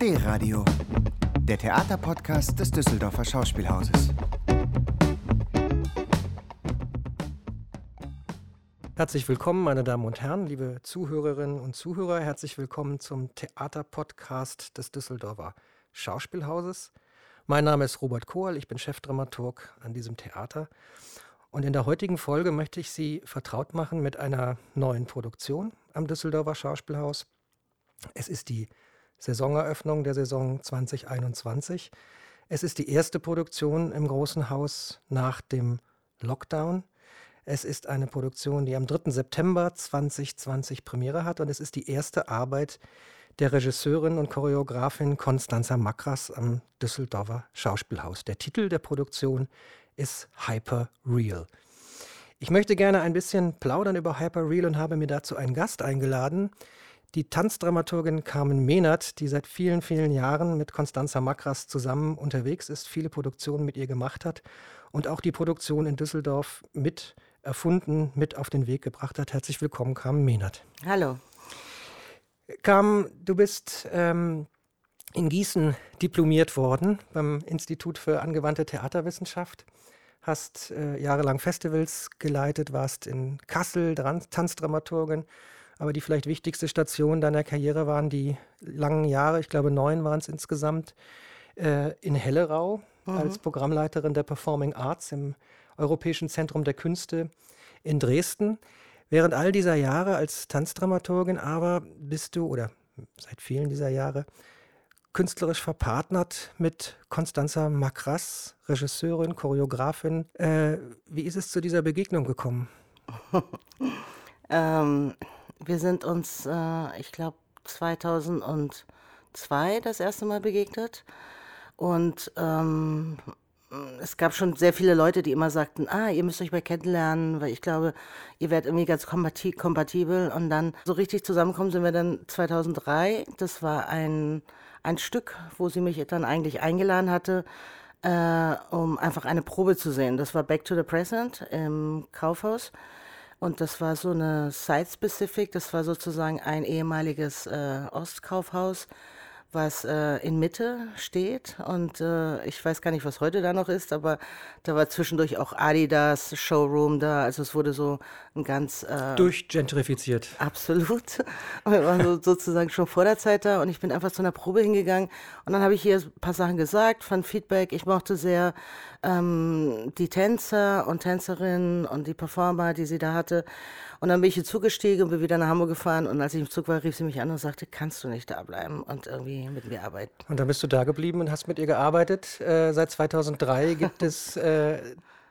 D-Radio, der Theaterpodcast des Düsseldorfer Schauspielhauses. Herzlich willkommen, meine Damen und Herren, liebe Zuhörerinnen und Zuhörer. Herzlich willkommen zum Theaterpodcast des Düsseldorfer Schauspielhauses. Mein Name ist Robert Kohl, ich bin Chefdramaturg an diesem Theater. Und in der heutigen Folge möchte ich Sie vertraut machen mit einer neuen Produktion am Düsseldorfer Schauspielhaus. Es ist die Saisoneröffnung der Saison 2021. Es ist die erste Produktion im großen Haus nach dem Lockdown. Es ist eine Produktion, die am 3. September 2020 Premiere hat und es ist die erste Arbeit der Regisseurin und Choreografin Constanza Makras am Düsseldorfer Schauspielhaus. Der Titel der Produktion ist Hyper Real. Ich möchte gerne ein bisschen plaudern über Hyper Real und habe mir dazu einen Gast eingeladen, die Tanzdramaturgin Carmen Mehnert, die seit vielen, vielen Jahren mit Constanza Makras zusammen unterwegs ist, viele Produktionen mit ihr gemacht hat und auch die Produktion in Düsseldorf mit erfunden, mit auf den Weg gebracht hat. Herzlich willkommen, Carmen Mehnert. Hallo. Carmen, du bist ähm, in Gießen diplomiert worden beim Institut für angewandte Theaterwissenschaft, hast äh, jahrelang Festivals geleitet, warst in Kassel Tanzdramaturgin, aber die vielleicht wichtigste Station deiner Karriere waren die langen Jahre, ich glaube neun waren es insgesamt, äh, in Hellerau mhm. als Programmleiterin der Performing Arts im Europäischen Zentrum der Künste in Dresden. Während all dieser Jahre als Tanzdramaturgin aber bist du, oder seit vielen dieser Jahre, künstlerisch verpartnert mit Constanza Makras, Regisseurin, Choreografin. Äh, wie ist es zu dieser Begegnung gekommen? ähm, wir sind uns, äh, ich glaube, 2002 das erste Mal begegnet. Und ähm, es gab schon sehr viele Leute, die immer sagten, ah, ihr müsst euch mal kennenlernen, weil ich glaube, ihr werdet irgendwie ganz kompatibel. Und dann so richtig zusammenkommen sind wir dann 2003. Das war ein, ein Stück, wo sie mich dann eigentlich eingeladen hatte, äh, um einfach eine Probe zu sehen. Das war Back to the Present im Kaufhaus. Und das war so eine Site-Specific, das war sozusagen ein ehemaliges äh, Ostkaufhaus was äh, in Mitte steht. Und äh, ich weiß gar nicht, was heute da noch ist, aber da war zwischendurch auch Adidas Showroom da. Also es wurde so ein ganz... Äh, Durchgentrifiziert. Absolut. Wir waren so, sozusagen schon vor der Zeit da und ich bin einfach zu einer Probe hingegangen. Und dann habe ich hier ein paar Sachen gesagt, fand Feedback. Ich mochte sehr ähm, die Tänzer und Tänzerinnen und die Performer, die sie da hatte. Und dann bin ich hier zugestiegen und bin wieder nach Hamburg gefahren. Und als ich im Zug war, rief sie mich an und sagte, kannst du nicht da bleiben und irgendwie mit mir arbeiten. Und dann bist du da geblieben und hast mit ihr gearbeitet. Äh, seit 2003 gibt es äh,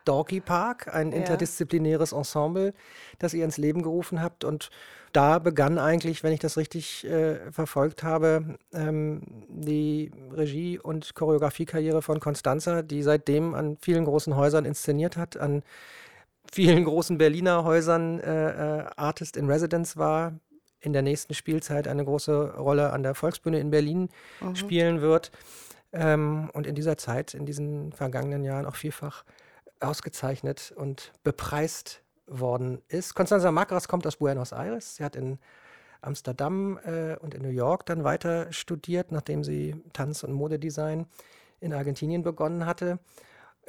Doggy Park, ein interdisziplinäres Ensemble, das ihr ins Leben gerufen habt. Und da begann eigentlich, wenn ich das richtig äh, verfolgt habe, ähm, die Regie- und Choreografiekarriere von Constanza, die seitdem an vielen großen Häusern inszeniert hat, an vielen großen Berliner Häusern äh, äh, Artist in Residence war, in der nächsten Spielzeit eine große Rolle an der Volksbühne in Berlin mhm. spielen wird ähm, und in dieser Zeit, in diesen vergangenen Jahren auch vielfach ausgezeichnet und bepreist worden ist. Constanza Macras kommt aus Buenos Aires. Sie hat in Amsterdam äh, und in New York dann weiter studiert, nachdem sie Tanz- und Modedesign in Argentinien begonnen hatte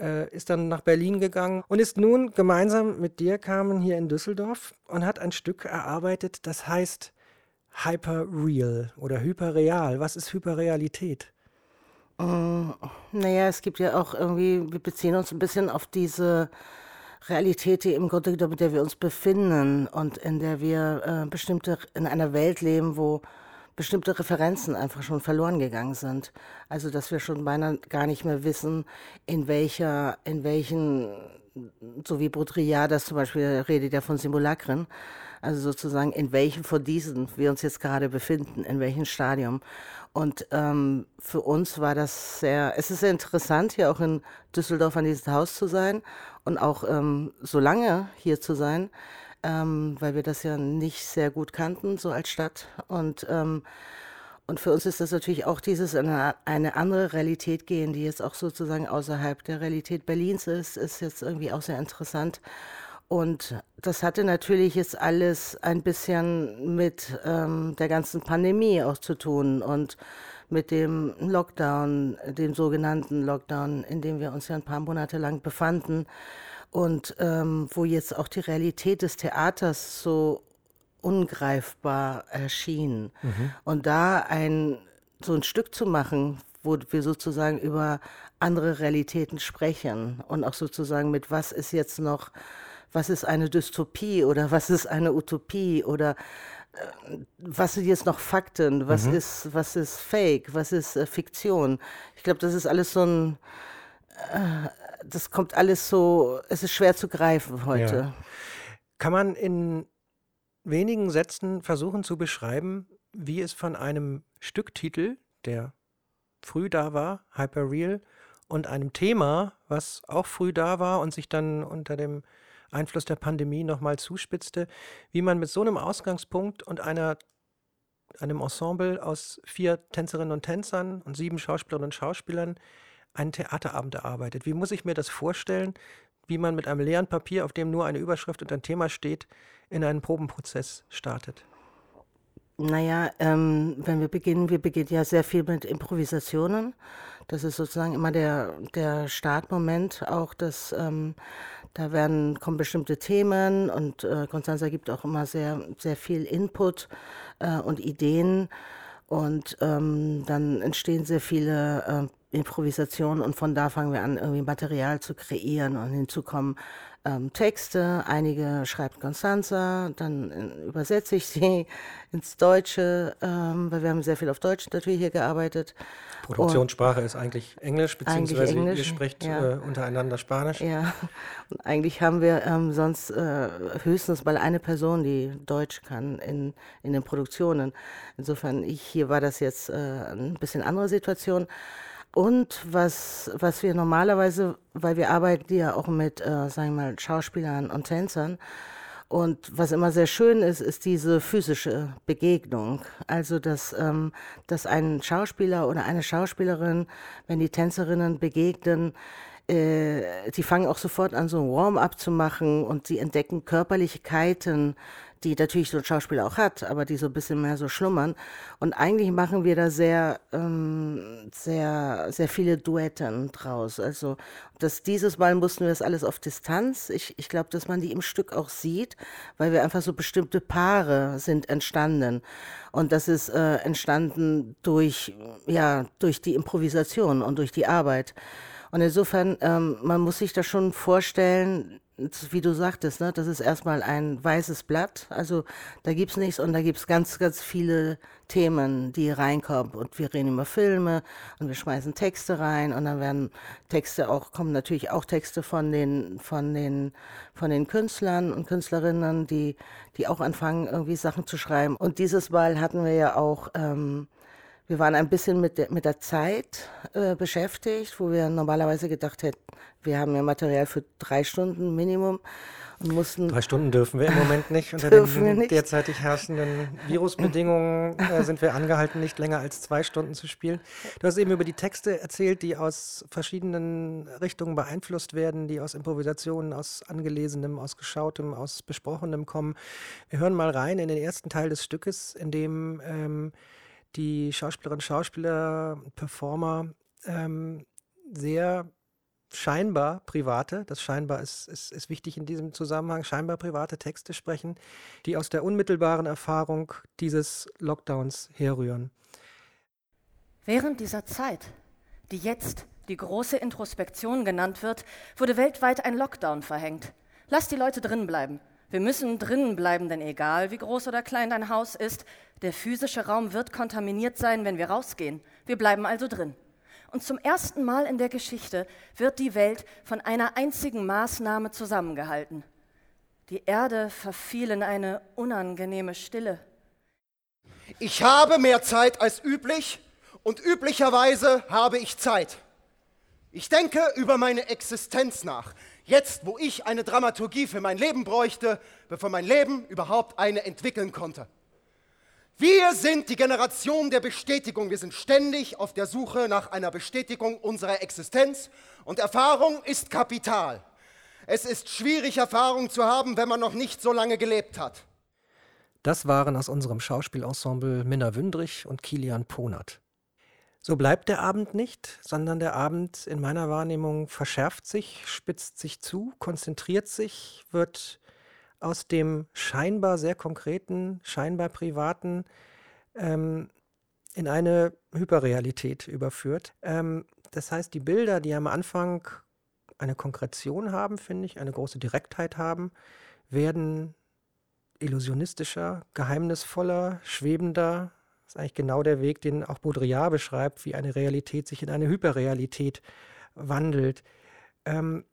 äh, ist dann nach Berlin gegangen und ist nun gemeinsam mit dir, Carmen, hier in Düsseldorf und hat ein Stück erarbeitet, das heißt Hyperreal oder Hyperreal. Was ist Hyperrealität? Mm, naja, es gibt ja auch irgendwie, wir beziehen uns ein bisschen auf diese Realität, die im Grunde genommen, in der wir uns befinden und in der wir äh, bestimmte, in einer Welt leben, wo bestimmte Referenzen einfach schon verloren gegangen sind. Also dass wir schon beinahe gar nicht mehr wissen, in welcher, in welchen, so wie Baudrillard das zum Beispiel redet ja von Simulacren, also sozusagen in welchem von diesen wir uns jetzt gerade befinden, in welchem Stadium. Und ähm, für uns war das sehr, es ist sehr interessant, hier auch in Düsseldorf an diesem Haus zu sein und auch ähm, so lange hier zu sein ähm, weil wir das ja nicht sehr gut kannten, so als Stadt. Und, ähm, und für uns ist das natürlich auch dieses in eine, eine andere Realität gehen, die jetzt auch sozusagen außerhalb der Realität Berlins ist, ist jetzt irgendwie auch sehr interessant. Und das hatte natürlich jetzt alles ein bisschen mit ähm, der ganzen Pandemie auch zu tun und mit dem Lockdown, dem sogenannten Lockdown, in dem wir uns ja ein paar Monate lang befanden und ähm, wo jetzt auch die Realität des Theaters so ungreifbar erschien. Mhm. Und da ein so ein Stück zu machen, wo wir sozusagen über andere Realitäten sprechen und auch sozusagen mit was ist jetzt noch, was ist eine Dystopie oder was ist eine Utopie oder äh, was sind jetzt noch Fakten, was mhm. ist, was ist Fake, was ist äh, Fiktion. Ich glaube, das ist alles so ein, äh, das kommt alles so, es ist schwer zu greifen heute. Ja. Kann man in wenigen Sätzen versuchen zu beschreiben, wie es von einem Stücktitel, der früh da war, Hyperreal, und einem Thema, was auch früh da war und sich dann unter dem Einfluss der Pandemie nochmal zuspitzte, wie man mit so einem Ausgangspunkt und einer, einem Ensemble aus vier Tänzerinnen und Tänzern und sieben Schauspielerinnen und Schauspielern einen Theaterabend erarbeitet. Wie muss ich mir das vorstellen, wie man mit einem leeren Papier, auf dem nur eine Überschrift und ein Thema steht, in einen Probenprozess startet? Naja, ähm, wenn wir beginnen, wir beginnen ja sehr viel mit Improvisationen. Das ist sozusagen immer der, der Startmoment auch, dass ähm, da werden, kommen bestimmte Themen und äh, Constanza gibt auch immer sehr, sehr viel Input äh, und Ideen. Und ähm, dann entstehen sehr viele äh, Improvisationen und von da fangen wir an, irgendwie Material zu kreieren und hinzukommen ähm, Texte, einige schreibt Constanza, dann äh, übersetze ich sie ins Deutsche, ähm, weil wir haben sehr viel auf Deutsch natürlich hier gearbeitet. Produktionssprache und ist eigentlich Englisch, beziehungsweise Englisch, ihr sprecht ja. äh, untereinander Spanisch. Ja, und eigentlich haben wir ähm, sonst äh, höchstens mal eine Person, die Deutsch kann in, in den Produktionen. Insofern, ich, hier war das jetzt äh, ein bisschen andere Situation. Und was, was wir normalerweise, weil wir arbeiten ja auch mit, äh, sagen wir mal, Schauspielern und Tänzern, und was immer sehr schön ist, ist diese physische Begegnung. Also, dass, ähm, dass ein Schauspieler oder eine Schauspielerin, wenn die Tänzerinnen begegnen, äh, die fangen auch sofort an, so ein Warm-up zu machen und sie entdecken Körperlichkeiten, die natürlich so ein Schauspieler auch hat, aber die so ein bisschen mehr so schlummern. Und eigentlich machen wir da sehr, ähm, sehr, sehr viele Duetten draus. Also das, dieses Mal mussten wir das alles auf Distanz. Ich, ich glaube, dass man die im Stück auch sieht, weil wir einfach so bestimmte Paare sind entstanden. Und das ist äh, entstanden durch, ja, durch die Improvisation und durch die Arbeit. Und insofern, ähm, man muss sich das schon vorstellen, wie du sagtest, ne, das ist erstmal ein weißes Blatt. Also da gibt es nichts und da gibt es ganz, ganz viele Themen, die reinkommen. Und wir reden über Filme und wir schmeißen Texte rein und dann werden Texte auch, kommen natürlich auch Texte von den, von den, von den Künstlern und Künstlerinnen, die, die auch anfangen, irgendwie Sachen zu schreiben. Und dieses Mal hatten wir ja auch ähm, wir waren ein bisschen mit der, mit der Zeit äh, beschäftigt, wo wir normalerweise gedacht hätten, wir haben ja Material für drei Stunden Minimum und mussten. Drei Stunden dürfen wir im Moment nicht. Unter den nicht. derzeitig herrschenden Virusbedingungen äh, sind wir angehalten, nicht länger als zwei Stunden zu spielen. Du hast eben über die Texte erzählt, die aus verschiedenen Richtungen beeinflusst werden, die aus Improvisationen, aus Angelesenem, aus Geschautem, aus Besprochenem kommen. Wir hören mal rein in den ersten Teil des Stückes, in dem ähm, die Schauspielerinnen, Schauspieler, Performer ähm, sehr scheinbar private, das scheinbar ist, ist, ist wichtig in diesem Zusammenhang, scheinbar private Texte sprechen, die aus der unmittelbaren Erfahrung dieses Lockdowns herrühren. Während dieser Zeit, die jetzt die große Introspektion genannt wird, wurde weltweit ein Lockdown verhängt. Lass die Leute drin bleiben. Wir müssen drinnen bleiben, denn egal wie groß oder klein dein Haus ist, der physische Raum wird kontaminiert sein, wenn wir rausgehen. Wir bleiben also drin. Und zum ersten Mal in der Geschichte wird die Welt von einer einzigen Maßnahme zusammengehalten. Die Erde verfiel in eine unangenehme Stille. Ich habe mehr Zeit als üblich und üblicherweise habe ich Zeit. Ich denke über meine Existenz nach. Jetzt, wo ich eine Dramaturgie für mein Leben bräuchte, bevor mein Leben überhaupt eine entwickeln konnte. Wir sind die Generation der Bestätigung. Wir sind ständig auf der Suche nach einer Bestätigung unserer Existenz und Erfahrung ist Kapital. Es ist schwierig, Erfahrung zu haben, wenn man noch nicht so lange gelebt hat. Das waren aus unserem Schauspielensemble Minna Wündrich und Kilian Ponert. So bleibt der Abend nicht, sondern der Abend in meiner Wahrnehmung verschärft sich, spitzt sich zu, konzentriert sich, wird aus dem scheinbar sehr konkreten, scheinbar privaten ähm, in eine Hyperrealität überführt. Ähm, das heißt, die Bilder, die am Anfang eine Konkretion haben, finde ich, eine große Direktheit haben, werden illusionistischer, geheimnisvoller, schwebender, das ist eigentlich genau der Weg, den auch Baudrillard beschreibt, wie eine Realität sich in eine Hyperrealität wandelt. Ähm,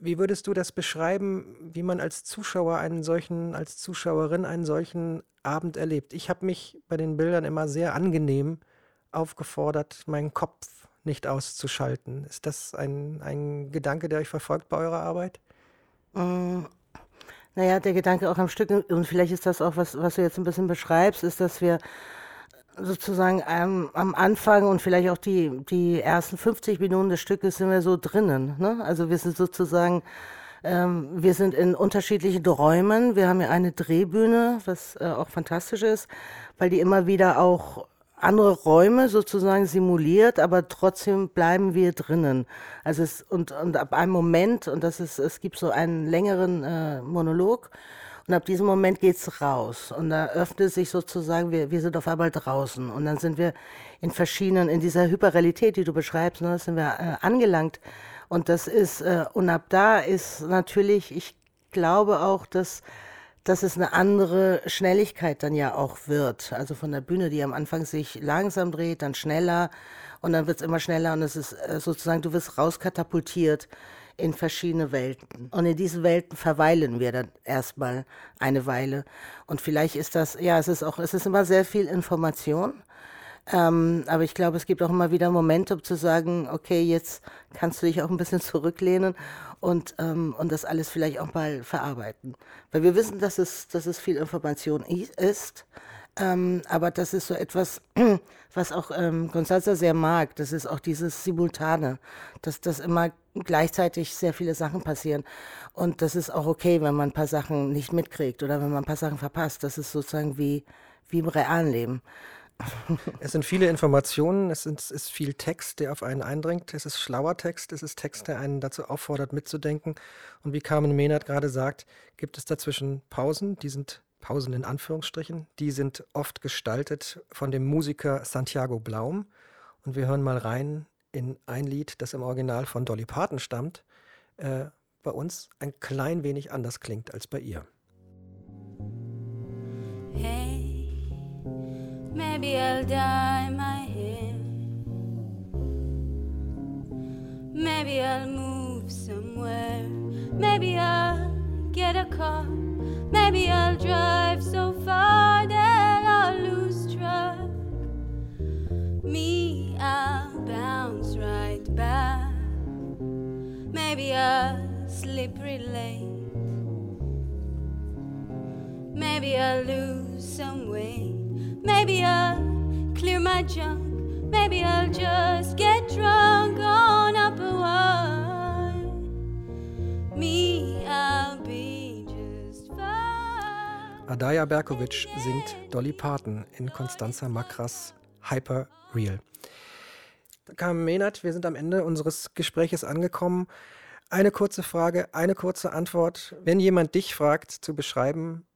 wie würdest du das beschreiben, wie man als Zuschauer einen solchen, als Zuschauerin einen solchen Abend erlebt? Ich habe mich bei den Bildern immer sehr angenehm aufgefordert, meinen Kopf nicht auszuschalten. Ist das ein, ein Gedanke, der euch verfolgt bei eurer Arbeit? Naja, der Gedanke auch am Stück, und vielleicht ist das auch, was, was du jetzt ein bisschen beschreibst, ist, dass wir sozusagen ähm, am Anfang und vielleicht auch die, die ersten 50 Minuten des Stückes sind wir so drinnen. Ne? Also wir sind sozusagen, ähm, wir sind in unterschiedlichen Räumen. Wir haben ja eine Drehbühne, was äh, auch fantastisch ist, weil die immer wieder auch andere Räume sozusagen simuliert, aber trotzdem bleiben wir drinnen. Also es, und, und ab einem Moment, und das ist, es gibt so einen längeren äh, Monolog, und ab diesem Moment geht's raus. Und da öffnet sich sozusagen, wir, wir sind auf einmal draußen. Und dann sind wir in verschiedenen, in dieser Hyperrealität, die du beschreibst, ne, sind wir äh, angelangt. Und das ist, äh, und ab da ist natürlich, ich glaube auch, dass dass es eine andere Schnelligkeit dann ja auch wird. Also von der Bühne, die am Anfang sich langsam dreht, dann schneller und dann wird es immer schneller und es ist äh, sozusagen, du wirst rauskatapultiert in verschiedene Welten. Und in diesen Welten verweilen wir dann erstmal eine Weile. Und vielleicht ist das, ja, es ist auch, es ist immer sehr viel Information. Ähm, aber ich glaube, es gibt auch immer wieder Momente, um zu sagen, okay, jetzt kannst du dich auch ein bisschen zurücklehnen und, ähm, und das alles vielleicht auch mal verarbeiten. Weil wir wissen, dass es, dass es viel Information ist, ähm, aber das ist so etwas, was auch ähm, Gonzalza sehr mag. Das ist auch dieses Simultane, dass das immer gleichzeitig sehr viele Sachen passieren. Und das ist auch okay, wenn man ein paar Sachen nicht mitkriegt oder wenn man ein paar Sachen verpasst. Das ist sozusagen wie, wie im realen Leben. Es sind viele Informationen, es ist viel Text, der auf einen eindringt. Es ist schlauer Text, es ist Text, der einen dazu auffordert, mitzudenken. Und wie Carmen Mehnert gerade sagt, gibt es dazwischen Pausen, die sind Pausen in Anführungsstrichen, die sind oft gestaltet von dem Musiker Santiago Blaum. Und wir hören mal rein in ein Lied, das im Original von Dolly Parton stammt, äh, bei uns ein klein wenig anders klingt als bei ihr. Maybe I'll dye my hair. Maybe I'll move somewhere. Maybe I'll get a car. Maybe I'll drive so far that I'll lose track. Me, I'll bounce right back. Maybe I'll slip late. Maybe I'll lose some weight. Maybe I'll clear my junk. Maybe I'll just get drunk on apple wine. Me, I'll be just fine. Adaya Berkovic singt Dolly Parton in Constanza Makras Hyper Real. Carmen Mehnert, wir sind am Ende unseres Gespräches angekommen. Eine kurze Frage, eine kurze Antwort. Wenn jemand dich fragt, zu beschreiben,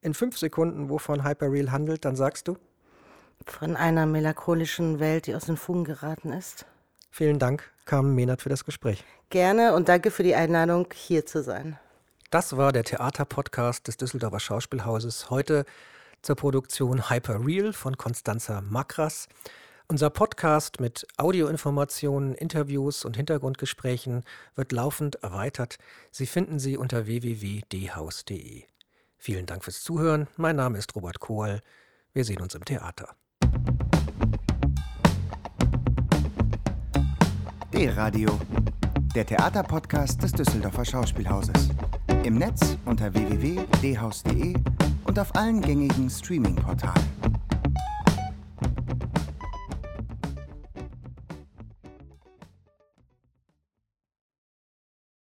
in fünf Sekunden, wovon Hyperreal handelt, dann sagst du? Von einer melancholischen Welt, die aus den Fugen geraten ist. Vielen Dank, Carmen Mehnert, für das Gespräch. Gerne und danke für die Einladung, hier zu sein. Das war der Theaterpodcast des Düsseldorfer Schauspielhauses. Heute zur Produktion Hyperreal von Constanza Makras. Unser Podcast mit Audioinformationen, Interviews und Hintergrundgesprächen wird laufend erweitert. Sie finden sie unter www.dhaus.de. Vielen Dank fürs Zuhören. Mein Name ist Robert Kohl. Wir sehen uns im Theater. D-Radio, der Theaterpodcast des Düsseldorfer Schauspielhauses. Im Netz unter www.dhaus.de und auf allen gängigen Streaming-Portalen.